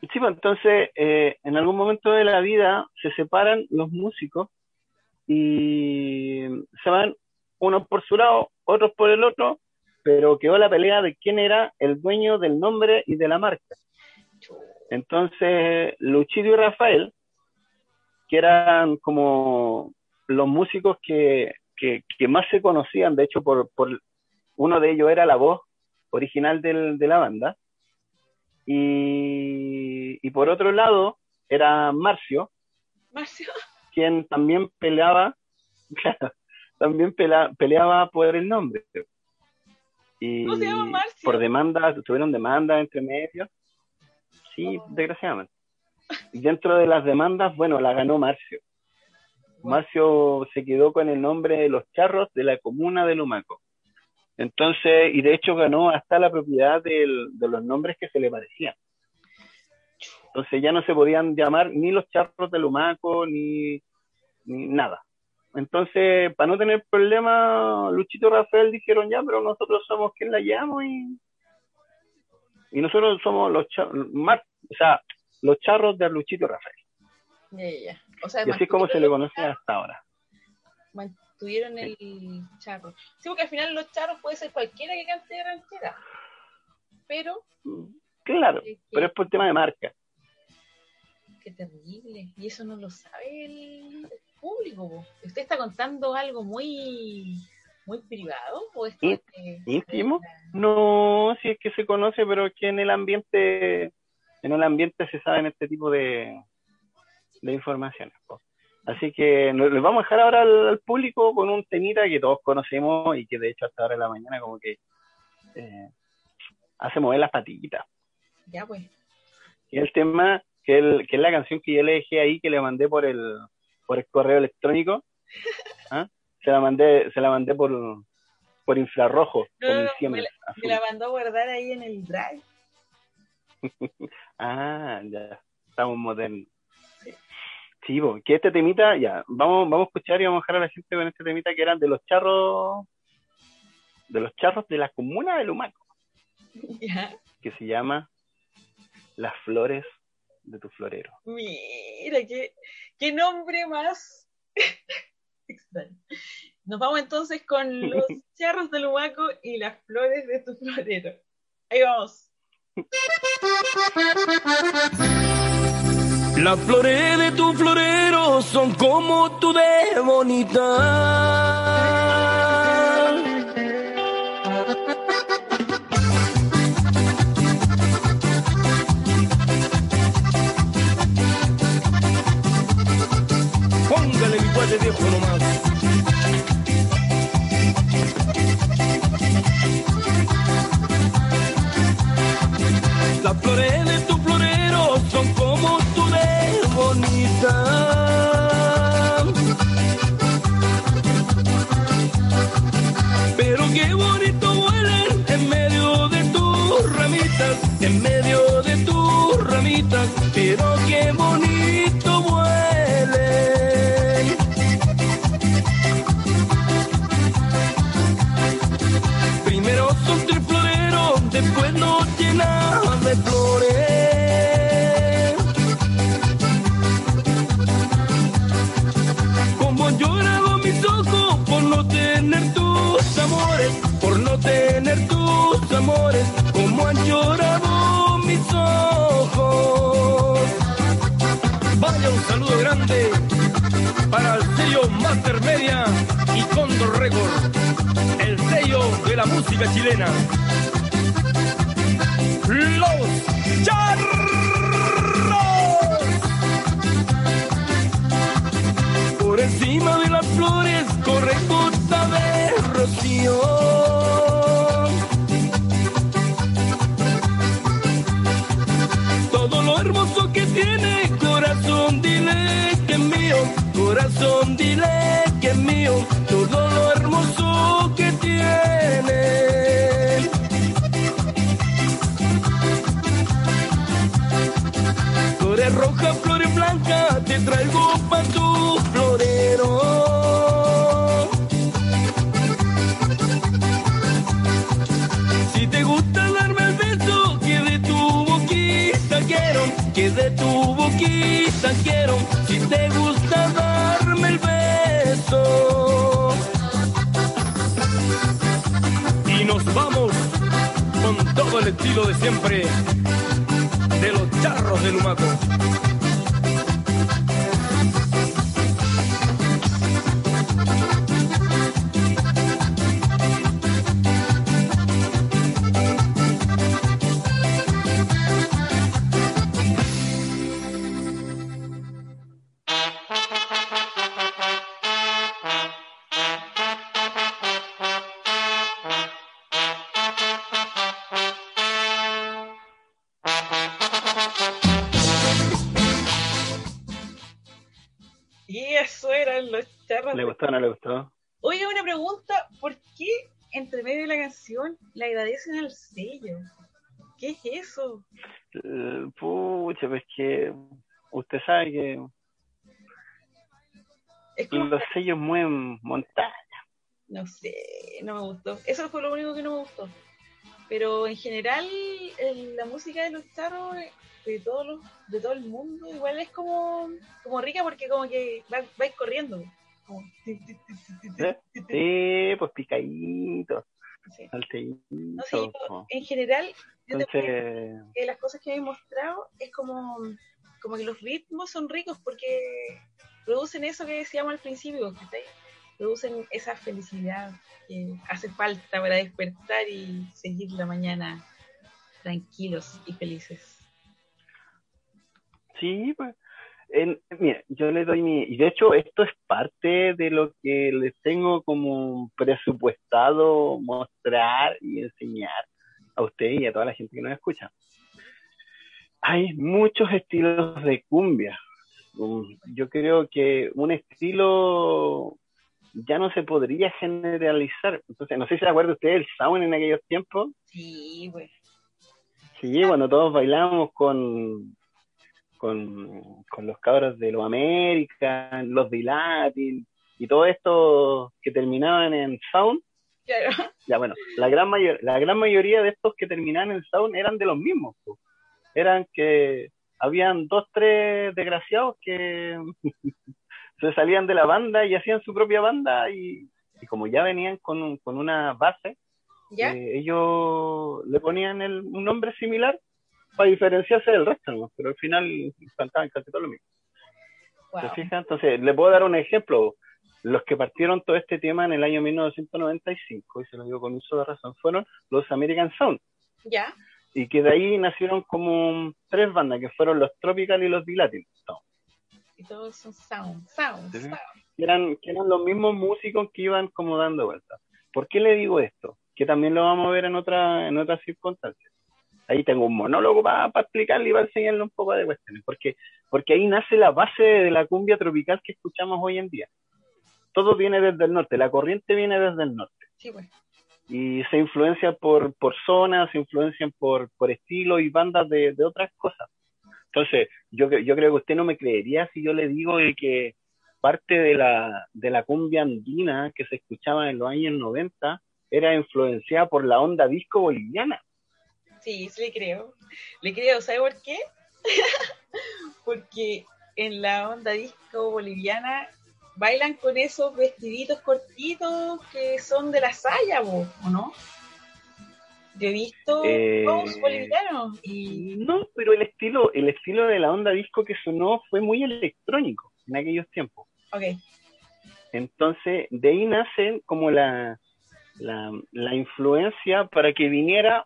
Sí, pues entonces eh, en algún momento de la vida se separan los músicos y se van unos por su lado, otros por el otro, pero quedó la pelea de quién era el dueño del nombre y de la marca. Entonces, Luchito y Rafael, que eran como los músicos que, que, que más se conocían, de hecho, por, por uno de ellos era la voz original del, de la banda, y, y por otro lado era Marcio, Marcio, quien también peleaba, claro, también peleaba por el nombre. Y ¿Cómo se llama Marcio? por demanda, tuvieron demanda entre medios. Sí, desgraciadamente. Y dentro de las demandas, bueno, la ganó Marcio. Marcio se quedó con el nombre de los charros de la comuna de Lumaco. Entonces, y de hecho ganó hasta la propiedad de los nombres que se le parecían. Entonces ya no se podían llamar ni los charros de Lumaco, ni, ni nada. Entonces, para no tener problema, Luchito Rafael dijeron ya, pero nosotros somos quien la llamo y, y nosotros somos los charros, o sea, los charros de Luchito Rafael. O sea, Y así es como se le conoce hasta ahora. Mantuvieron el charro. Sí, porque al final los charros puede ser cualquiera que cante ranchera. Pero, Claro, pero es por tema de marca. qué terrible. Y eso no lo sabe el, público. ¿Usted está contando algo muy muy privado? ¿O esto ¿In- es que- íntimo? No, si es que se conoce, pero es que en el ambiente, en el ambiente se saben este tipo de, de informaciones. Así que nos- les vamos a dejar ahora al, al público con un temita que todos conocemos y que de hecho hasta ahora en la mañana como que eh, hace mover las patitas. Ya, pues. Y el tema, que, el, que es la canción que yo le dejé ahí, que le mandé por el, por el correo electrónico, ¿ah? se la mandé, se la mandé por, por infrarrojo, No, no, Siemens Me la mandó a guardar ahí en el drive. Ah, ya, estamos modernos. Sí, que este temita, ya, vamos, vamos a escuchar y vamos a dejar a la gente con este temita que eran de los charros, de los charros de la comuna de Lumaco, Ya. que se llama Las flores de tu florero. Mira, qué, qué nombre más extraño. Nos vamos entonces con los charros de Lumaco y las flores de tu florero. Ahí vamos. Las flores de tu florero son como tú de bonita. Póngale mi cuate viejo nomás. Las flores de tu florero son como tú de bonita. Pero qué bonito huelen en medio de tus ramitas, en medio de tus ramitas. Pero qué bonito huelen. Master Media y Condor Record, el sello de la música chilena. Los boquita quiero. Si te gusta darme el beso. Y nos vamos con todo el estilo de siempre de los charros de Lumaco. Le agradecen al sello? ¿Qué es eso? Eh, pucha, pues que usted sabe que Es como, los sellos mueven montaña. no sé, no me gustó. Eso fue lo único que no me gustó. Pero en general, el- la música de los charros eh, de todos los, de todo el mundo igual es como, como rica porque como que va- vais corriendo. Como. Sí, pues picadito, Sí. No yo, po. en general, yo te Entonces, que las cosas que me he mostrado es como, como que los ritmos son ricos porque producen eso que decíamos al principio, ¿cachai? producen esa felicidad que hace falta para despertar y seguir la mañana tranquilos y felices. sí, pues. En, mira, yo le doy mi. Y de hecho, esto es parte de lo que les tengo como presupuestado mostrar y enseñar a usted y a toda la gente que nos escucha. Hay muchos estilos de cumbia. Um, Yo creo que un estilo ya no se podría generalizar. Entonces, no sé si se acuerda usted del sound en aquellos tiempos. Sí, pues. Sí, cuando todos bailamos con, con, con los cabros de los American, los de Latin y todo esto que terminaban en sound. Claro. Ya bueno, la gran, mayor, la gran mayoría de estos que terminaban en sound eran de los mismos. Eran que habían dos, tres desgraciados que se salían de la banda y hacían su propia banda y, y como ya venían con, con una base, ¿Ya? eh, ellos le ponían el- un nombre similar para diferenciarse del resto, ¿no? pero al final cantaban casi todo lo mismo. Entonces, le puedo dar un ejemplo. Los que partieron todo este tema en el año 1995, y se lo digo con uso de razón, fueron los American Sound. ¿Ya? Y que de ahí nacieron como tres bandas, que fueron los Tropical y los Bilatin. Y todos son sound, sound, Sí. sound. que eran, que eran los mismos músicos que iban como dando vueltas. ¿Por qué le digo esto? Que también lo vamos a ver en otra, en otras circunstancias. Ahí tengo un monólogo para explicarle y para enseñarle un poco de cuestiones, porque, porque ahí nace la base de la cumbia tropical que escuchamos hoy en día. Todo viene desde el norte, la corriente viene desde el norte Sí, pues. y se influencia por, por zonas, se influencian por, por estilos y bandas de, de otras cosas. Entonces, yo, yo creo que usted no me creería si yo le digo que parte de la, de la cumbia andina que se escuchaba en los años 90 era influenciada por la onda disco boliviana. Sí, sí le creo. Le creo, ¿sabe por qué? Porque en la onda disco boliviana bailan con esos vestiditos cortitos que son de la saya, ¿o no? Yo he visto Eh, bolivianos y No, pero el estilo, el estilo de la onda disco que sonó fue muy electrónico en aquellos tiempos. ok, Entonces, de ahí nace como la, la, la influencia para que viniera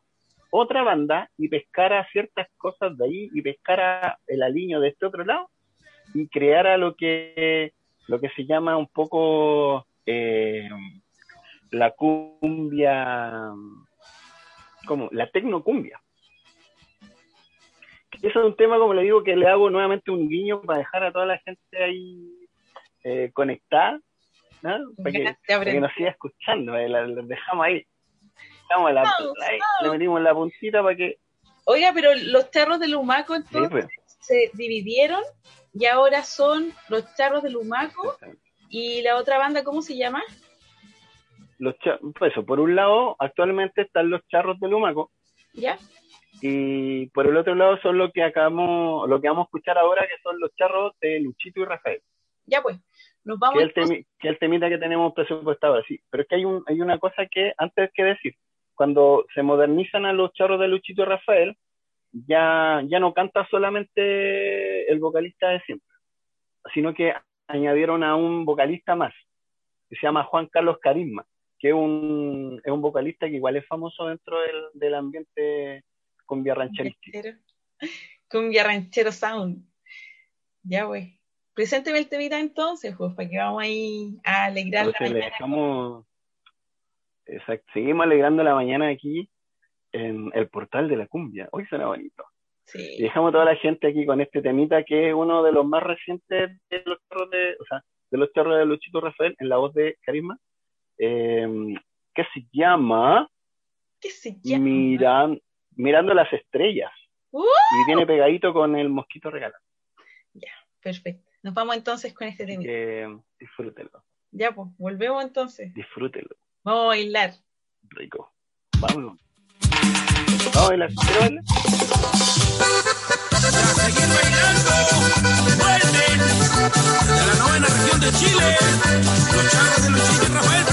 otra banda y pescara ciertas cosas de ahí y pescara el aliño de este otro lado y creara lo que, lo que se llama un poco eh, la cumbia, como la tecnocumbia. Eso es un tema, como le digo, que le hago nuevamente un guiño para dejar a toda la gente ahí eh, conectada, ¿no? para, que, para nos siga escuchando. eh, la, la dejamos ahí. Dejamos la- le metimos la puntita para que. Oiga, pero los charros de Lumaco Sí, entonces pues. se dividieron y ahora son los charros de Lumaco y la otra banda, ¿cómo se llama? Los pues eso, por un lado, actualmente están los charros de Lumaco, ¿Ya? y por el otro lado son lo que acabamos, lo que vamos a escuchar ahora, que son los charros de Luchito y Rafael. Ya pues, nos que vamos es el, temi- que el temita que tenemos presupuestado así. Pero es que hay, un, hay una cosa que antes que decir, cuando se modernizan a los charros de Luchito y Rafael, ya, ya no canta solamente el vocalista de siempre, sino que añadieron a un vocalista más, que se llama Juan Carlos Carisma, que es un, es un vocalista que igual es famoso dentro del, del ambiente cumbia rancherístico. Cumbia ranchero sound. Ya, güey. Presénteme el temita entonces, pues, para que vamos ahí a alegrar la Entonces le mañana. dejamos, Exacto. Seguimos alegrando la mañana aquí en el portal de la cumbia. Hoy suena bonito. Sí. Y dejamos a toda la gente aquí con este temita que es uno de los más recientes de los charros de, o sea, de, los charros de Luchito Rafael en la voz de Carisma. Em, que se llama? ¿Qué se llama? Miran, mirando las estrellas. ¡Uh! Y viene pegadito con el mosquito regalado. Ya, perfecto. Nos vamos entonces con este temita. Eh, disfrútelo. Ya, pues, volvemos entonces. Disfrútelo. Vamos a bailar. Rico. Vamos. Vamos a bailar. ¿Quieres bailar? Para seguir bailando, vuelven de la novena región de Chile, los charros de Luchito y Rafael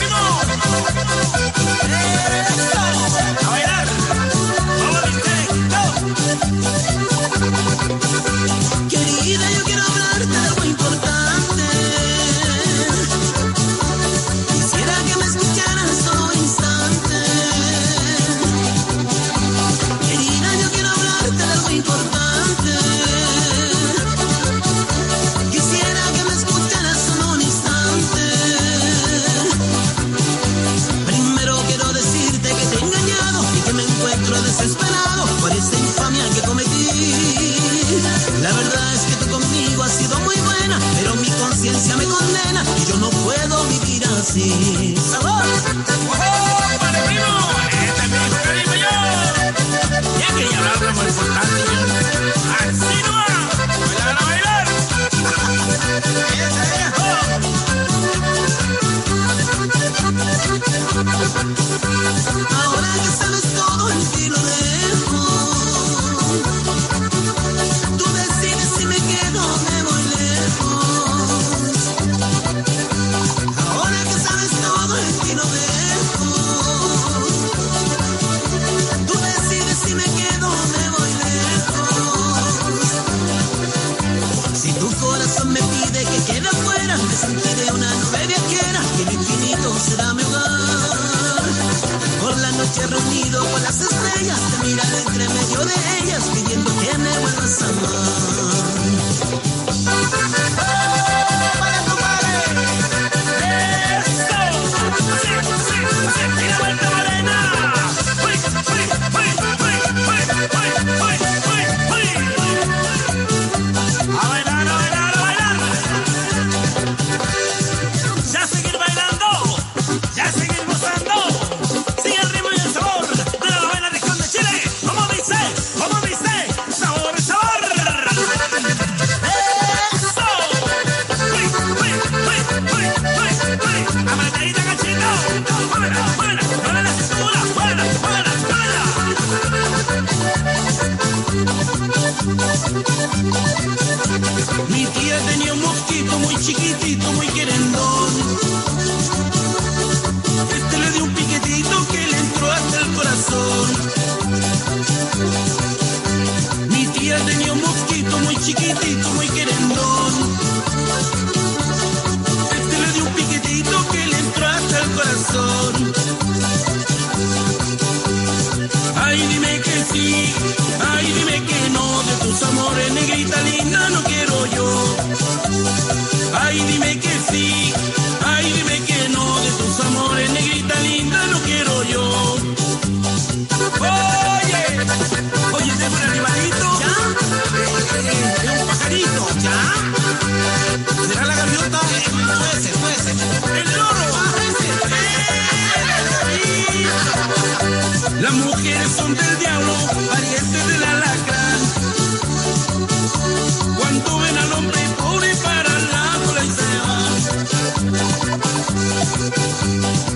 in a.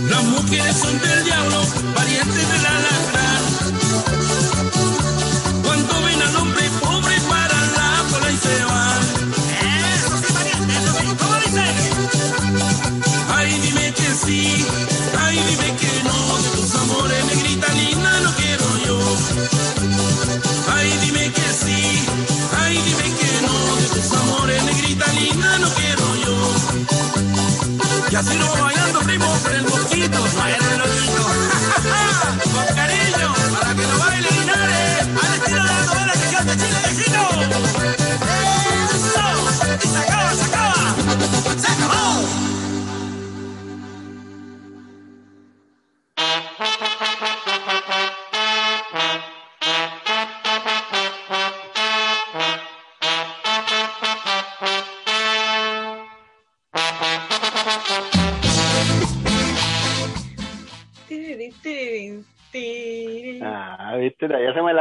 Las mujeres son del diablo, parientes de la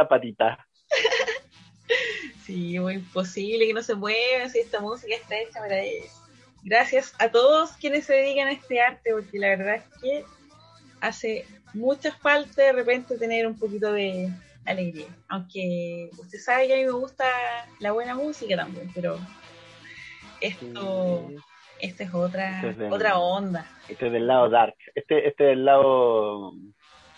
la patita. sí, muy imposible que no se mueva si esta música está hecha para eso. Gracias a todos quienes se dedican a este arte, porque la verdad es que hace mucha falta de repente tener un poquito de alegría. Aunque usted sabe que a mí me gusta la buena música también, pero esto, esta es otra, Este es del- otra onda. Este es del lado dark. Este, este es del lado,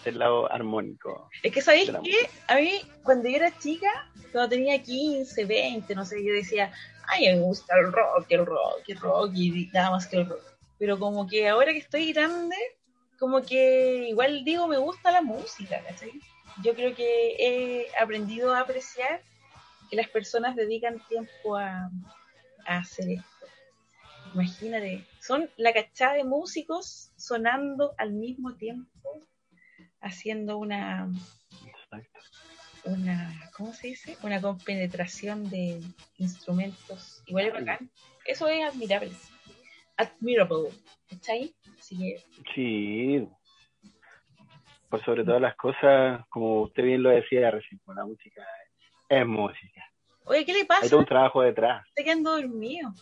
del lado armónico. Es que, ¿sabéis qué? A mí, cuando yo era chica, cuando tenía 15, 20, no sé, yo decía, ay, me gusta el rock, el rock, el rock, y nada más que el rock. Pero como que ahora que estoy grande, como que igual digo, me gusta la música, ¿cachai? Yo creo que he aprendido a apreciar que las personas dedican tiempo a, a hacer esto. Imagínate, son la cachada de músicos sonando al mismo tiempo, haciendo una, Exacto. una, ¿cómo se dice? Una compenetración de instrumentos. Igual es bacán. Eso es admirable. Admirable. ¿Está ahí? Así que, Sí. Por sobre todas las cosas, como usted bien lo decía recién, pues, la música es música. oye, ¿qué le Hay pasa? todo un trabajo detrás. Está quedando dormido.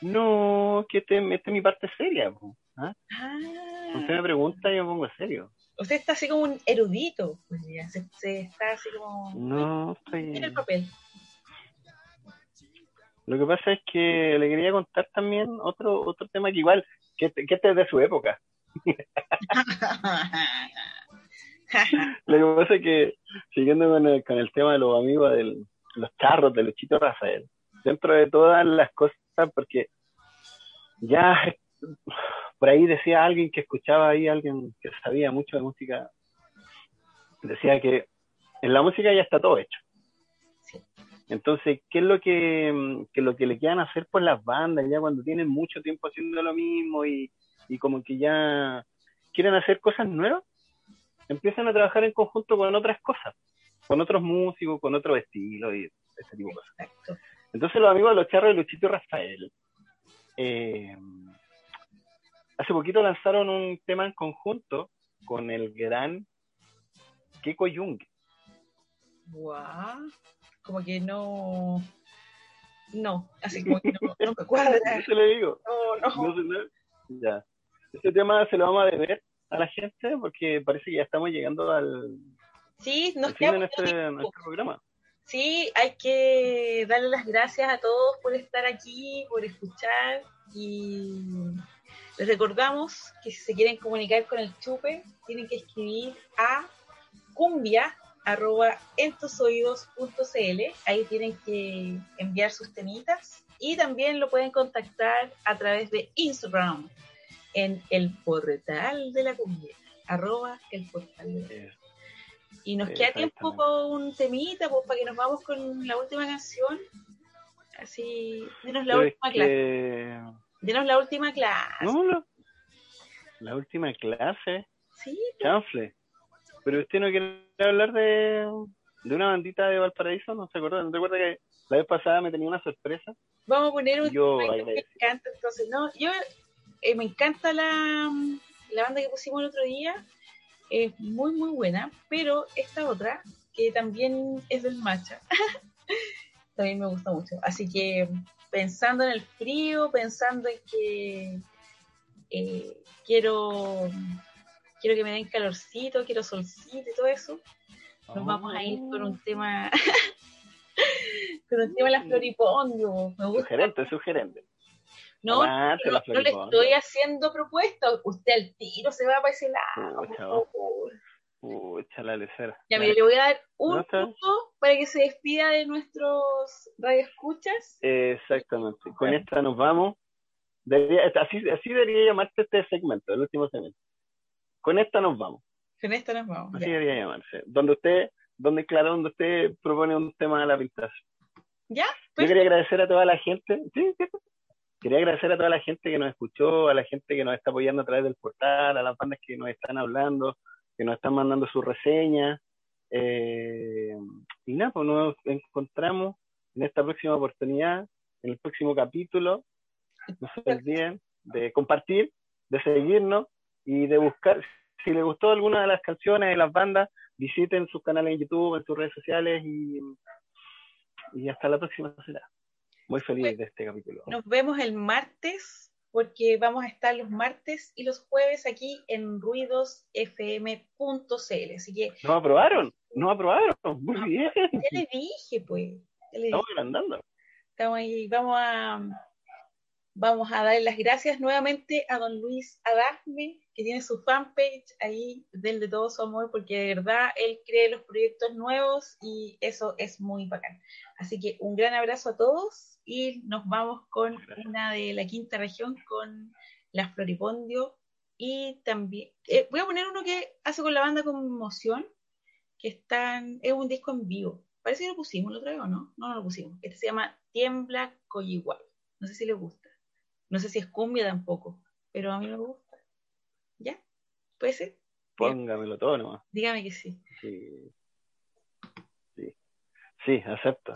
No, que este, esta es mi parte seria. po, ¿ah? Ah, Usted me pregunta y yo me pongo serio. usted está así como un erudito. Pues se, se está así como... No, Mira el estoy... papel. Lo que pasa es que le quería contar también otro otro tema que igual, que, este- que este es de su época. Lo que pasa es que, siguiendo con el, con el tema de los amigos de los charros de Luchito Rafael, dentro de todas las cosas, porque ya por ahí decía alguien que escuchaba ahí, alguien que sabía mucho de música, decía que en la música ya está todo hecho. Sí. Entonces, ¿qué es lo que, mm, que lo que le quedan hacer por las bandas ya cuando tienen mucho tiempo haciendo lo mismo y, y como que ya quieren hacer cosas nuevas? Empiezan a trabajar en conjunto con otras cosas, con otros músicos, con otros estilos y ese tipo de cosas. Entonces los amigos de los charros de Luchito y Rafael eh, hace poquito lanzaron un tema en conjunto con el gran Kiko Jung. Guau. Como que no... No, así como que no, no me cuadra. Eso le digo. No, no. No sé, no. Ya. Este tema se lo vamos a deber a la gente porque parece que ya estamos llegando al, Sí, nos al fin tiempo. nuestro programa. Sí, hay que darle las gracias a todos por estar aquí, por escuchar y les recordamos que si se quieren comunicar con el chupe, tienen que escribir a cumbia arroba entusoidos.cl, ahí tienen que enviar sus temitas. Y también lo pueden contactar a través de Instagram en el portal de la cumbia, arroba el portal de la Eh, y nos queda tiempo con un temita, pues, para que nos vamos con la última canción. Así, denos la última clase. que- Denos la última clase. No, no. La última clase, Sí, chanfle. Pero usted no quiere hablar de, de una bandita de Valparaíso, ¿no se acuerda? ¿No te acuerdas que la vez pasada me tenía una sorpresa? vamos a poner un Yo tema que me encanta. Entonces, no, yo eh, me encanta la, la banda que pusimos el otro día. Es muy, muy buena. Pero esta otra, que también es del Macha, también me gusta mucho. Así que pensando en el frío, pensando en que eh, quiero quiero que me den calorcito, quiero solcito y todo eso, nos vamos a ir con un tema con un tema de la floripondio. Me gusta. Sugerente, sugerente. No, no, le estoy haciendo propuestas. Usted al tiro se va para ese lado. Pucha, la lecera. Ya, mire, le voy a dar un punto para que se despida de nuestros radioescuchas. Exactamente. Con esta nos vamos. Debería- así, así debería llamarse este segmento, el último segmento. Con esta nos vamos. Con esto nos vamos. Así Ya. debería llamarse. Donde usted, donde claro, donde usted propone un tema a la pintaza. ¿Ya? Yo Pues, quería agradecer a toda la gente. Sí, sí, sí. Quería agradecer a toda la gente que nos escuchó, a la gente que nos está apoyando a través del portal, a las bandas que nos están hablando, que nos están mandando sus reseñas. Eh, y nada, pues nos encontramos en esta próxima oportunidad, en el próximo capítulo. No se olviden de compartir, de seguirnos y de buscar. si les gustó alguna de las canciones de las bandas, visiten sus canales en YouTube, en sus redes sociales y, y hasta la próxima será. Muy feliz de este capítulo. Nos vemos el martes porque vamos a estar los martes y los jueves aquí en ruidosfm.cl. Así que Nos aprobaron, nos aprobaron. Muy bien. ya le dije, pues. ya le dije. Estamos agrandando. Estamos ahí. Vamos a, vamos a darle las gracias nuevamente a don Luis Adasme, que tiene su fanpage ahí del de todo su amor, porque de verdad él cree los proyectos nuevos y eso es muy bacán. Así que un gran abrazo a todos y nos vamos con una de la quinta región, con la Floripondio. Y también, eh, voy a poner uno que hace con la banda Conmoción, que están, es un disco en vivo. Parece que lo pusimos el otro día o no. No, no lo pusimos. Este se llama Tiembla Coyiguay. No sé si le gusta. No sé si es cumbia tampoco, pero a mí me gusta. ¿Ya? ¿Puede ser? Póngamelo todo nomás. Dígame que sí. Sí. Sí. Sí, acepto.